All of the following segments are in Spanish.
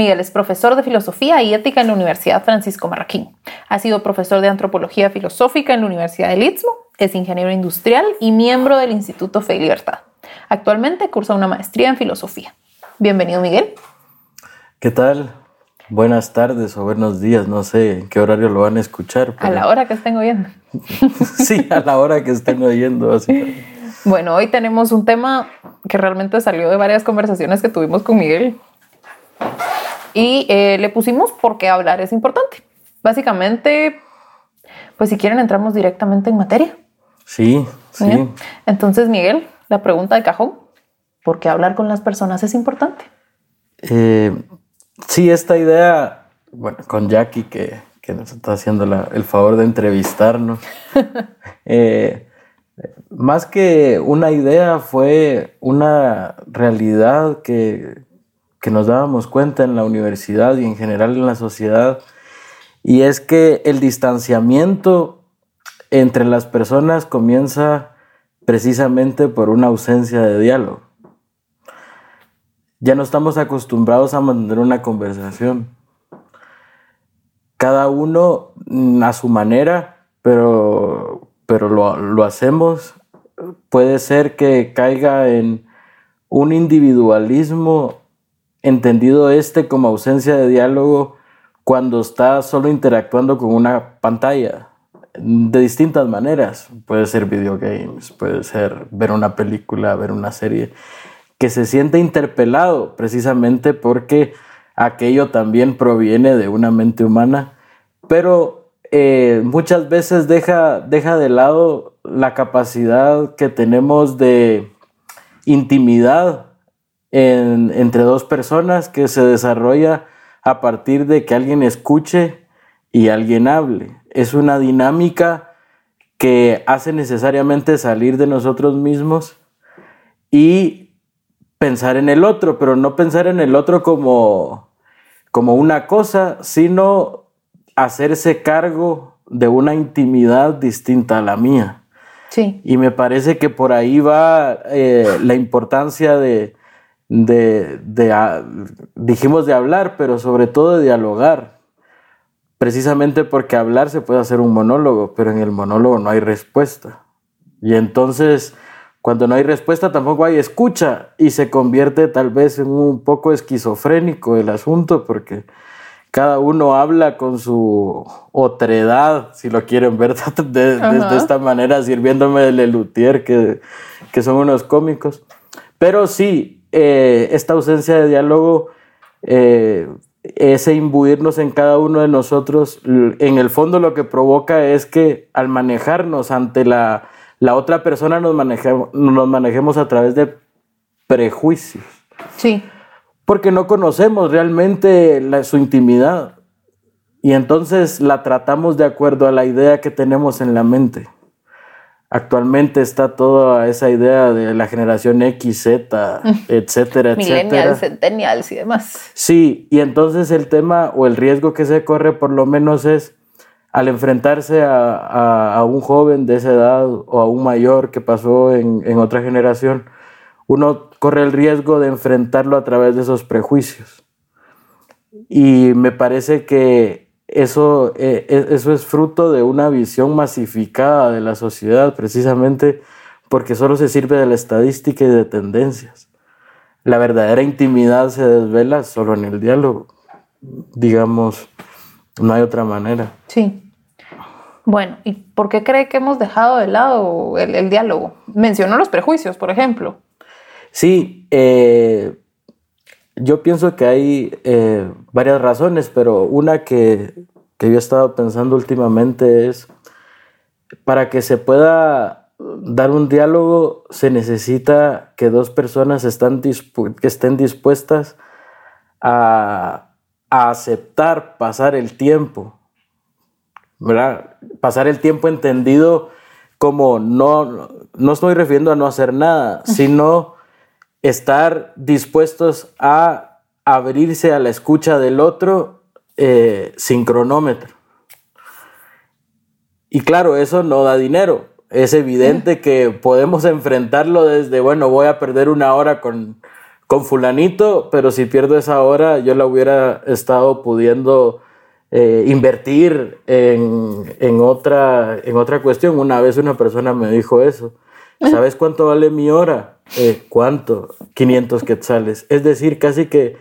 Miguel es profesor de Filosofía y Ética en la Universidad Francisco Marroquín. Ha sido profesor de Antropología Filosófica en la Universidad del Istmo, es ingeniero industrial y miembro del Instituto Fe y Libertad. Actualmente cursa una maestría en Filosofía. Bienvenido, Miguel. ¿Qué tal? Buenas tardes o buenos días, no sé en qué horario lo van a escuchar. A la hora que estén oyendo. sí, a la hora que estén oyendo. Así. Bueno, hoy tenemos un tema que realmente salió de varias conversaciones que tuvimos con Miguel y eh, le pusimos por qué hablar es importante. Básicamente, pues si quieren entramos directamente en materia. Sí, sí. Entonces, Miguel, la pregunta de cajón, ¿por qué hablar con las personas es importante? Eh, sí, esta idea, bueno, con Jackie que, que nos está haciendo el favor de entrevistarnos. eh, más que una idea, fue una realidad que, nos dábamos cuenta en la universidad y en general en la sociedad, y es que el distanciamiento entre las personas comienza precisamente por una ausencia de diálogo. Ya no estamos acostumbrados a mantener una conversación. Cada uno a su manera, pero pero lo, hacemos, puede ser que caiga en un individualismo entendido este como ausencia de diálogo cuando está solo interactuando con una pantalla de distintas maneras. Puede ser videogames, puede ser ver una película, ver una serie, que se siente interpelado precisamente porque aquello también proviene de una mente humana, pero eh, muchas veces deja, deja de lado la capacidad que tenemos de intimidad entre dos personas que se desarrolla a partir de que alguien escuche y alguien hable. Es una dinámica que hace necesariamente salir de nosotros mismos y pensar en el otro, pero no pensar en el otro como, como una cosa, sino hacerse cargo de una intimidad distinta a la mía. Sí. Y me parece que por ahí va eh, la importancia de, de, ah, dijimos de hablar, pero sobre todo de dialogar. Precisamente porque hablar se puede hacer un monólogo, pero en el monólogo no hay respuesta. Y entonces, cuando no hay respuesta, tampoco hay escucha y se convierte tal vez en un poco esquizofrénico el asunto, porque cada uno habla con su otredad, si lo quieren ver de, esta manera, sirviéndome de Lelutier, que, que son unos cómicos. Pero sí, eh, esta ausencia de diálogo, eh, ese imbuirnos en cada uno de nosotros, en el fondo lo que provoca es que al manejarnos ante la, la otra persona nos manejemos, nos manejemos a través de prejuicios. Sí porque no conocemos realmente su intimidad y entonces la tratamos de acuerdo a la idea que tenemos en la mente. Actualmente está toda esa idea de la generación X, Z, etcétera, etcétera. Millennials, centennials y demás. Sí, y entonces el tema o el riesgo que se corre por lo menos es al enfrentarse a, un joven de esa edad o a un mayor que pasó en, en otra generación, uno corre el riesgo de enfrentarlo a través de esos prejuicios. Y me parece que eso, eh, e, eso es fruto de una visión masificada de la sociedad, precisamente porque solo se sirve de la estadística y de tendencias. La verdadera intimidad se desvela solo en el diálogo. Digamos, no hay otra manera. Sí. Bueno, ¿y por qué cree que hemos dejado de lado el, el diálogo? Mencionó los prejuicios, por ejemplo. Sí, eh, yo pienso que hay eh, varias razones, pero una que, yo he estado pensando últimamente es, para que se pueda dar un diálogo se necesita que dos personas estén dispuestas a, a aceptar pasar el tiempo, ¿verdad? Pasar el tiempo entendido como no, no estoy refiriendo a no hacer nada, sino estar dispuestos a abrirse a la escucha del otro eh, sin cronómetro. Y claro, eso no da dinero. Es evidente que podemos enfrentarlo desde, bueno, voy a perder una hora con, con fulanito, pero si pierdo esa hora, yo la hubiera estado pudiendo eh, invertir en, otra, en otra cuestión. Una vez una persona me dijo eso. ¿Sabes cuánto vale mi hora? Eh, ¿Cuánto? 500 quetzales. Es decir, casi que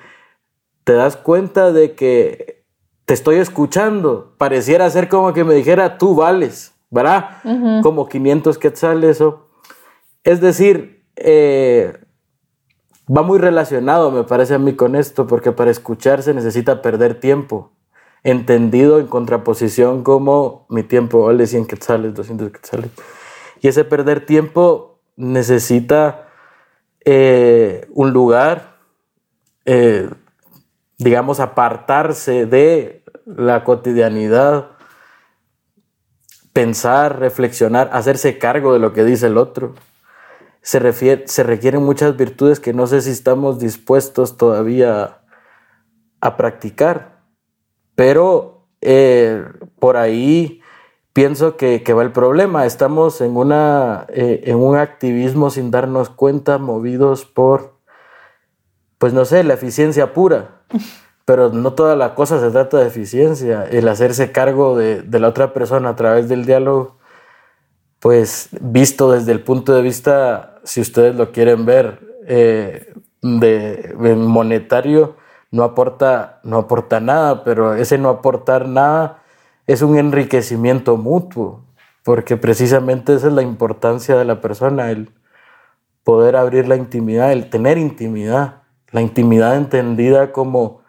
te das cuenta de que te estoy escuchando. Pareciera ser como que me dijera, tú vales, ¿verdad? Como 500 quetzales. O... Es decir, eh, va muy relacionado, me parece a mí, con esto, porque para escuchar se necesita perder tiempo entendido en contraposición como mi tiempo vale 100 quetzales, 200 quetzales. Y ese perder tiempo necesita eh, un lugar, eh, digamos, apartarse de la cotidianidad, pensar, reflexionar, hacerse cargo de lo que dice el otro. Se, se requieren muchas virtudes que no sé si estamos dispuestos todavía a practicar pero eh, por ahí pienso que, va el problema. Estamos en, una, eh, en un activismo sin darnos cuenta, movidos por, pues no sé, la eficiencia pura. Pero no toda la cosa se trata de eficiencia. El hacerse cargo de, la otra persona a través del diálogo, pues visto desde el punto de vista, si ustedes lo quieren ver, eh, de monetario, no aporta, no aporta nada, pero ese no aportar nada es un enriquecimiento mutuo, porque precisamente esa es la importancia de la persona, el poder abrir la intimidad, el tener intimidad, la intimidad entendida como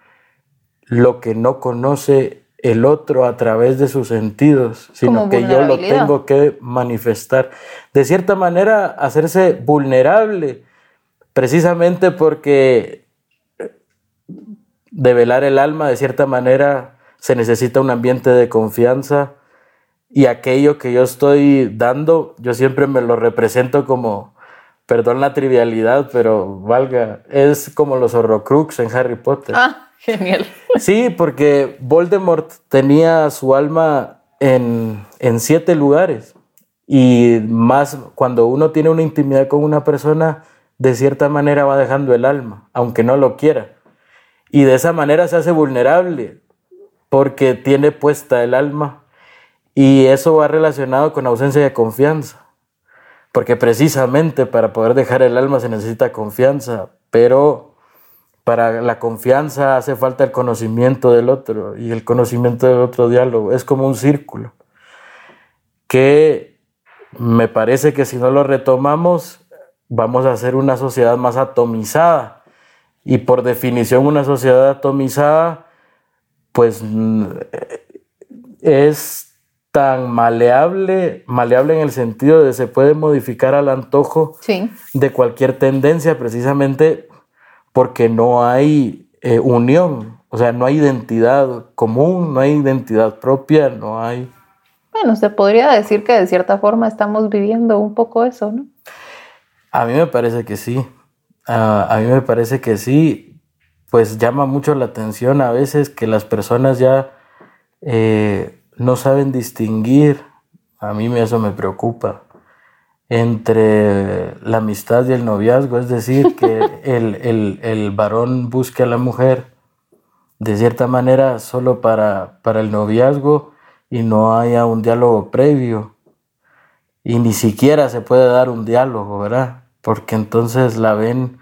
lo que no conoce el otro a través de sus sentidos, sino que yo lo tengo que manifestar. De cierta manera, hacerse vulnerable, precisamente porque develar el alma, de cierta manera, se necesita un ambiente de confianza y aquello que yo estoy dando, yo siempre me lo represento como, perdón la trivialidad, pero valga, es como los horrocrux en Harry Potter. Ah, genial. Sí, porque Voldemort tenía su alma en, en siete lugares y más cuando uno tiene una intimidad con una persona, de cierta manera va dejando el alma, aunque no lo quiera. Y de esa manera se hace vulnerable porque tiene puesta el alma y eso va relacionado con ausencia de confianza. Porque precisamente para poder dejar el alma se necesita confianza, pero para la confianza hace falta el conocimiento del otro y el conocimiento del otro diálogo. Es como un círculo que me parece que si no lo retomamos vamos a hacer una sociedad más atomizada y por definición una sociedad atomizada, pues mm, es tan maleable, maleable en el sentido de se puede modificar al antojo de cualquier tendencia precisamente porque no hay eh, unión, o sea, no hay identidad común, no hay identidad propia, no hay... Bueno, se podría decir que de cierta forma estamos viviendo un poco eso, ¿no? A mí me parece que sí. Ah, a mí me parece que sí, pues llama mucho la atención a veces que las personas ya eh, no saben distinguir, a mí eso me preocupa, entre la amistad y el noviazgo, es decir, que el, varón busque a la mujer de cierta manera solo para, para el noviazgo y no haya un diálogo previo. Y ni siquiera se puede dar un diálogo, ¿verdad? Porque entonces la ven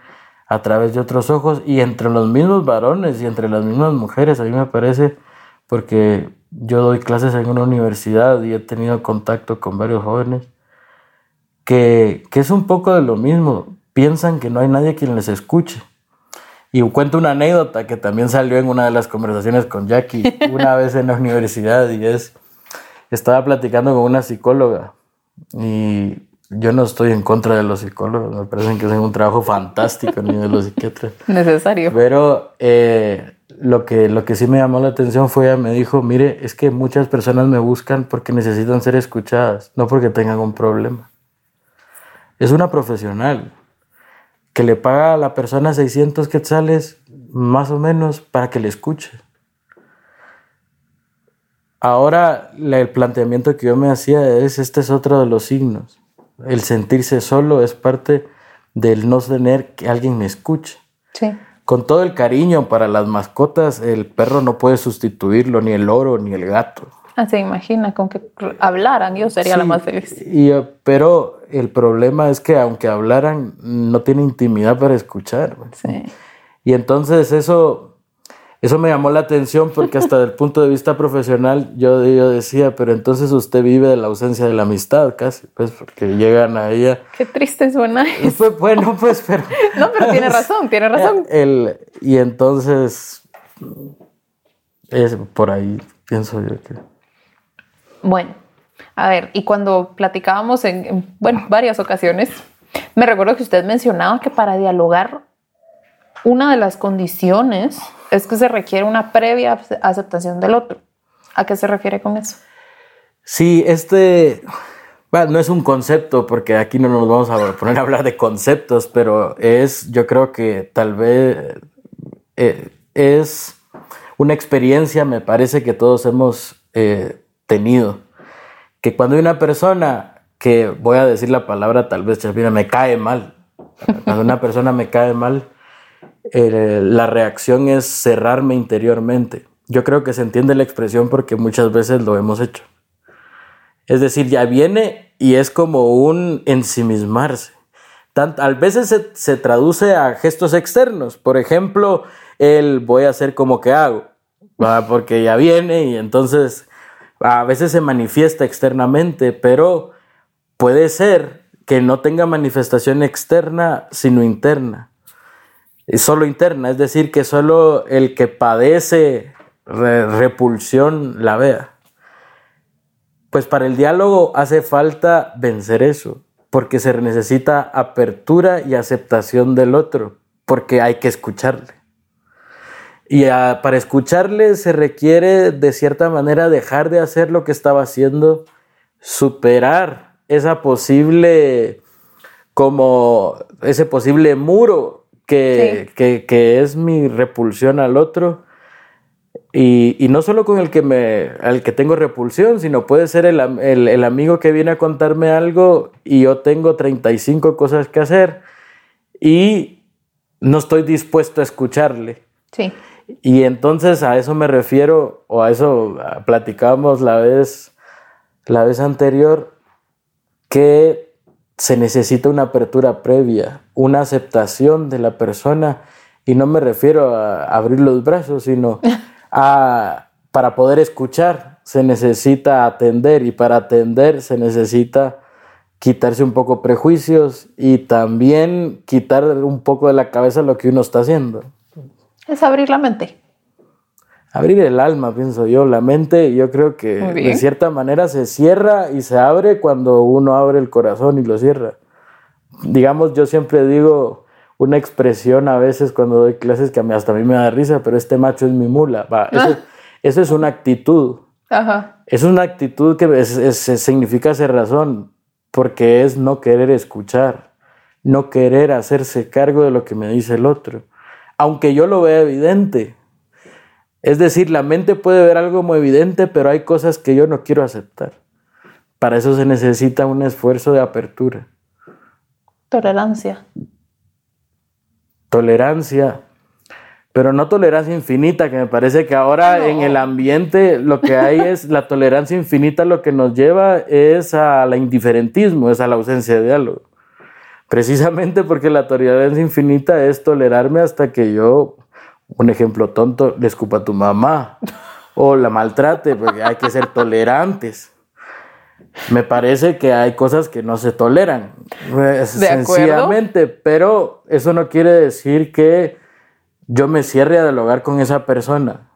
a través de otros ojos y entre los mismos varones y entre las mismas mujeres, a mí me parece, porque yo doy clases en una universidad y he tenido contacto con varios jóvenes, que, que es un poco de lo mismo, piensan que no hay nadie quien les escuche. Y cuento una anécdota que también salió en una de las conversaciones con Jackie una vez en la universidad y es, estaba platicando con una psicóloga y yo no estoy en contra de los psicólogos, me parecen que hacen un trabajo fantástico ni de los psiquiatras. Necesario. Pero eh, lo que, lo que sí me llamó la atención fue, ella me dijo, mire, es que muchas personas me buscan porque necesitan ser escuchadas, no porque tengan un problema. Es una profesional que le paga a la persona 600 quetzales más o menos para que le escuche. Ahora el planteamiento que yo me hacía es, este es otro de los signos. El sentirse solo es parte del no tener que alguien me escuche. Sí. Con todo el cariño para las mascotas, el perro no puede sustituirlo, ni el loro, ni el gato. Ah, se imagina, con que hablaran, yo sería la más feliz. Y, eh, pero el problema es que aunque hablaran, no tiene intimidad para escuchar. Sí. Y entonces eso, eso me llamó la atención porque hasta desde el punto de vista profesional yo, yo decía, pero entonces usted vive de la ausencia de la amistad casi, pues porque llegan a ella. Qué triste suena fue, bueno, pues, pero... no, pero tiene razón, tiene razón. El, y entonces, es por ahí, pienso yo que... Bueno, a ver, y cuando platicábamos en, en, bueno, varias ocasiones, me recuerdo que usted mencionaba que para dialogar una de las condiciones es que se requiere una previa aceptación del otro. ¿A qué se refiere con eso? Sí, este, bueno, no es un concepto porque aquí no nos vamos a poner a hablar de conceptos, pero es, yo creo que tal vez eh, es una experiencia, me parece que todos hemos eh, tenido, que cuando hay una persona que, voy a decir la palabra tal vez, Chapina, me cae mal, cuando una persona me cae mal, la reacción es cerrarme interiormente. Yo creo que se entiende la expresión porque muchas veces lo hemos hecho. Es decir, ya viene y es como un ensimismarse. Tant, a veces se, se, traduce a gestos externos. Por ejemplo, el voy a hacer como que hago, ¿va? porque ya viene y entonces a veces se manifiesta externamente, pero puede ser que no tenga manifestación externa, sino interna solo interna, es decir, que solo el que padece re repulsión la vea. Pues para el diálogo hace falta vencer eso, porque se necesita apertura y aceptación del otro, porque hay que escucharle. Y para escucharle se requiere de cierta manera dejar de hacer lo que estaba haciendo, superar esa posible, como ese posible muro que, sí. que, que, es mi repulsión al otro. Y, y, no solo con el que, me, al que tengo repulsión, sino puede ser el, el, el, amigo que viene a contarme algo y yo tengo 35 cosas que hacer y no estoy dispuesto a escucharle. Sí. Y entonces a eso me refiero, o a eso platicábamos la vez, la vez anterior, que se necesita una apertura previa, una aceptación de la persona, y no me refiero a abrir los brazos, sino a, para poder escuchar se necesita atender, y para atender se necesita quitarse un poco prejuicios y también quitar un poco de la cabeza lo que uno está haciendo. Es abrir la mente. Abrir el alma, pienso yo. La mente, yo creo que de cierta manera se cierra y se abre cuando uno abre el corazón y lo cierra. Digamos, yo siempre digo una expresión a veces cuando doy clases que hasta a mí me da risa, pero este macho es mi mula. Va, eso, ah. eso, es una actitud. Ajá. Es una actitud que es, es, significa ser razón, porque es no querer escuchar, no querer hacerse cargo de lo que me dice el otro. Aunque yo lo vea evidente, es decir, la mente puede ver algo muy evidente, pero hay cosas que yo no quiero aceptar. Para eso se necesita un esfuerzo de apertura. Tolerancia. Tolerancia. Pero no tolerancia infinita, que me parece que ahora no. en el ambiente lo que hay es la tolerancia infinita, lo que nos lleva es al indiferentismo, es a la ausencia de diálogo. Precisamente porque la tolerancia infinita es tolerarme hasta que yo un ejemplo tonto, le escupa a tu mamá o la maltrate, porque hay que ser tolerantes. Me parece que hay cosas que no se toleran, ¿De sencillamente, acuerdo? pero eso no quiere decir que yo me cierre a dialogar con esa persona.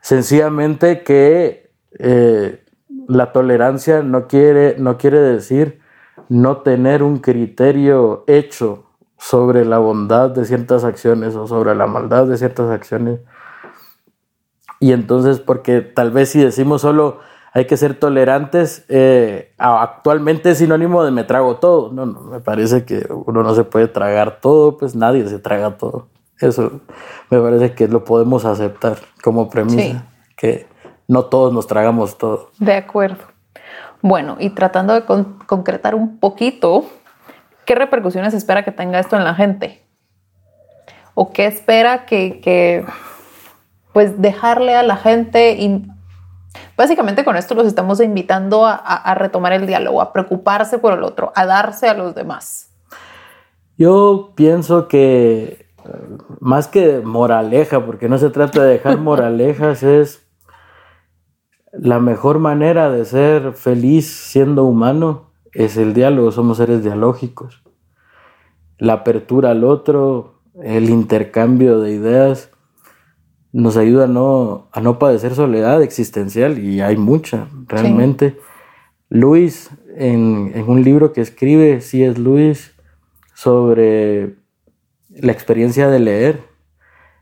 Sencillamente que eh, la tolerancia no quiere, no quiere decir no tener un criterio hecho sobre la bondad de ciertas acciones o sobre la maldad de ciertas acciones, Y entonces, porque tal vez si decimos solo hay que ser tolerantes, eh, actualmente es sinónimo de me trago todo. No, no, me parece que uno no se puede tragar todo, pues nadie se traga todo. Eso me parece que lo podemos aceptar como premisa, que no todos nos tragamos todo. De acuerdo. Bueno, y tratando de concretar un poquito, ¿qué repercusiones espera que tenga esto en la gente? ¿O qué espera que, que pues dejarle a la gente y Básicamente con esto los estamos invitando a, retomar el diálogo, a preocuparse por el otro, a darse a los demás. Yo pienso que eh, más que moraleja, porque no se trata de dejar moralejas, es la mejor manera de ser feliz siendo humano es el diálogo, somos seres dialógicos. La apertura al otro, el intercambio de ideas nos ayuda a no, a no padecer soledad existencial y hay mucha, realmente. Luis, en, un libro que escribe, sí es Luis, sobre la experiencia de leer,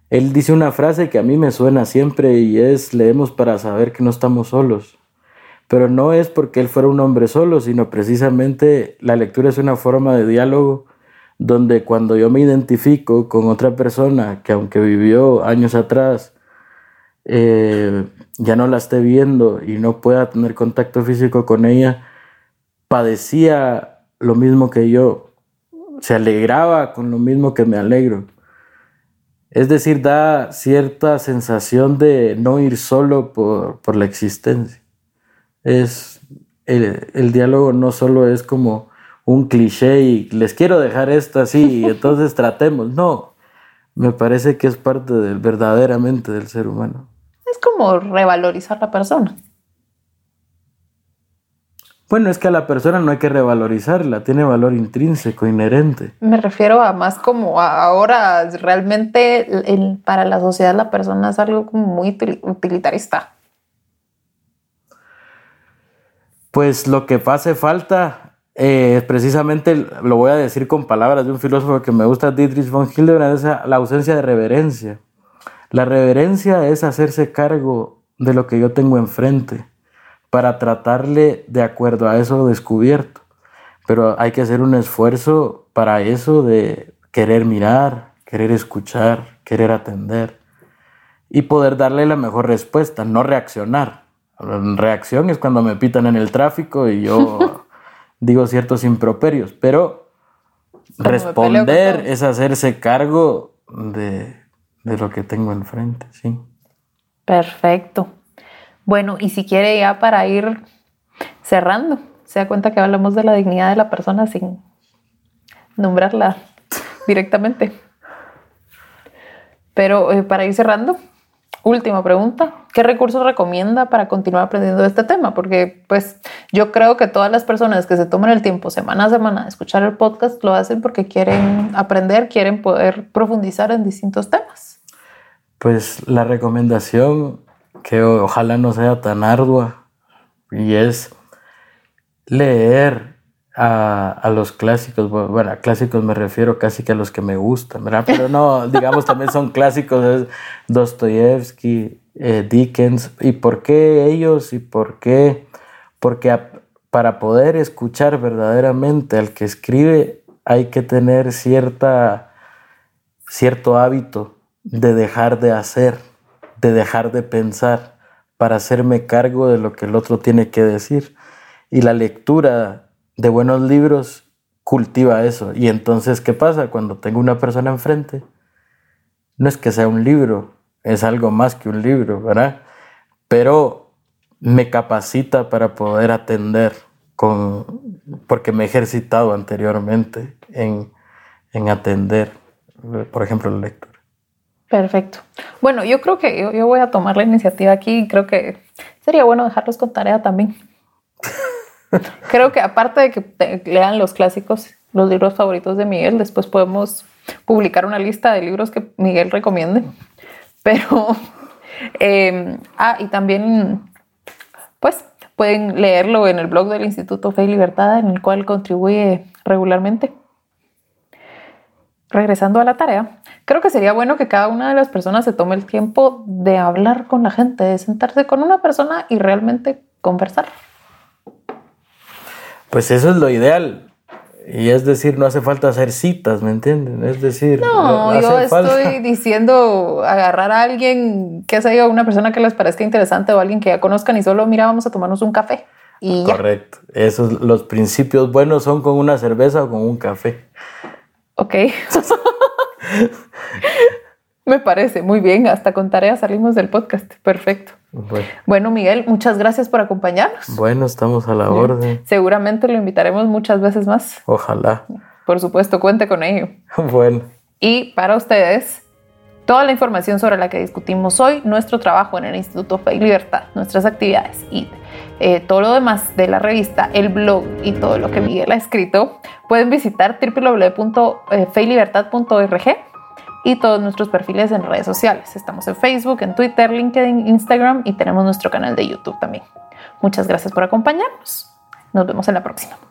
él dice una frase que a mí me suena siempre y es, leemos para saber que no estamos solos. Pero no es porque él fuera un hombre solo, sino precisamente la lectura es una forma de diálogo donde cuando yo me identifico con otra persona que aunque vivió años atrás, eh, ya no la esté viendo y no pueda tener contacto físico con ella, padecía lo mismo que yo, se alegraba con lo mismo que me alegro. Es decir, da cierta sensación de no ir solo por, la existencia. Es, el diálogo no solo es como un cliché y les quiero dejar esto así y entonces tratemos. No, me parece que es parte del, verdaderamente del ser humano. Es como revalorizar la persona. Bueno, es que a la persona no hay que revalorizarla, tiene valor intrínseco, inherente. Me refiero a más como ahora realmente para la sociedad la persona es algo muy utilitarista. Pues lo que hace falta eh, precisamente lo voy a decir con palabras de un filósofo que me gusta, Dietrich von Hildebrand, es la ausencia de reverencia. La reverencia es hacerse cargo de lo que yo tengo enfrente para tratarle de acuerdo a eso descubierto. Pero hay que hacer un esfuerzo para eso de querer mirar, querer escuchar, querer atender y poder darle la mejor respuesta, no reaccionar. Reacción es cuando me pitan en el tráfico y yo digo ciertos improperios, pero responder es hacerse cargo de, lo que tengo enfrente, sí. Perfecto. Bueno, y si quiere ya para ir cerrando, se da cuenta que hablamos de la dignidad de la persona sin nombrarla directamente. Pero eh, para ir cerrando, última pregunta, ¿qué recursos recomienda para continuar aprendiendo de este tema? Porque pues yo creo que todas las personas que se toman el tiempo semana a semana de escuchar el podcast lo hacen porque quieren aprender, quieren poder profundizar en distintos temas. Pues la recomendación que ojalá no sea tan ardua y es leer a, los clásicos, bueno, a clásicos me refiero casi que a los que me gustan, ¿verdad? Pero no, digamos también son clásicos, es Dostoyevsky, eh, Dickens, ¿y por qué ellos? ¿Y por qué? Porque para poder escuchar verdaderamente al que escribe hay que tener cierta, cierto hábito de dejar de hacer, de dejar de pensar, para hacerme cargo de lo que el otro tiene que decir. Y la lectura de buenos libros cultiva eso. Y entonces, ¿qué pasa? Cuando tengo una persona enfrente, no es que sea un libro, es algo más que un libro, ¿verdad? Pero me capacita para poder atender con, porque me he ejercitado anteriormente en, atender, por ejemplo, la lectura. Perfecto. Bueno, yo creo que yo, yo voy a tomar la iniciativa aquí y creo que sería bueno dejarlos con tarea también. Creo que aparte de que lean los clásicos, los libros favoritos de Miguel, después podemos publicar una lista de libros que Miguel recomiende. Pero, em, ah, y también, pues, pueden leerlo en el blog del Instituto Fe y Libertad, en el cual contribuye regularmente. Regresando a la tarea, creo que sería bueno que cada una de las personas se tome el tiempo de hablar con la gente, de sentarse con una persona y realmente conversar. Pues eso es lo ideal. Y es decir, no hace falta hacer citas, ¿me entienden? Es decir, no, yo estoy diciendo agarrar a alguien que sea una persona que les parezca interesante o alguien que ya conozcan y solo mira, vamos a tomarnos un café. Y Correcto. Esos los principios buenos son con una cerveza o con un café. Ok. Me parece muy bien. Hasta con tareas salimos del podcast. Perfecto. Bueno. Miguel, muchas gracias por acompañarnos. Bueno, estamos a la orden. Seguramente lo invitaremos muchas veces más. Ojalá. Por supuesto, cuente con ello. Bueno. Y para ustedes, toda la información sobre la que discutimos hoy, nuestro trabajo en el Instituto Fe y Libertad, nuestras actividades y eh, todo lo demás de la revista, el blog y todo lo que Miguel ha escrito, pueden visitar www.feilibertad.org y todos nuestros perfiles en redes sociales. Estamos en Facebook, en Twitter, LinkedIn, Instagram y tenemos nuestro canal de YouTube también. Muchas gracias por acompañarnos. Nos vemos en la próxima.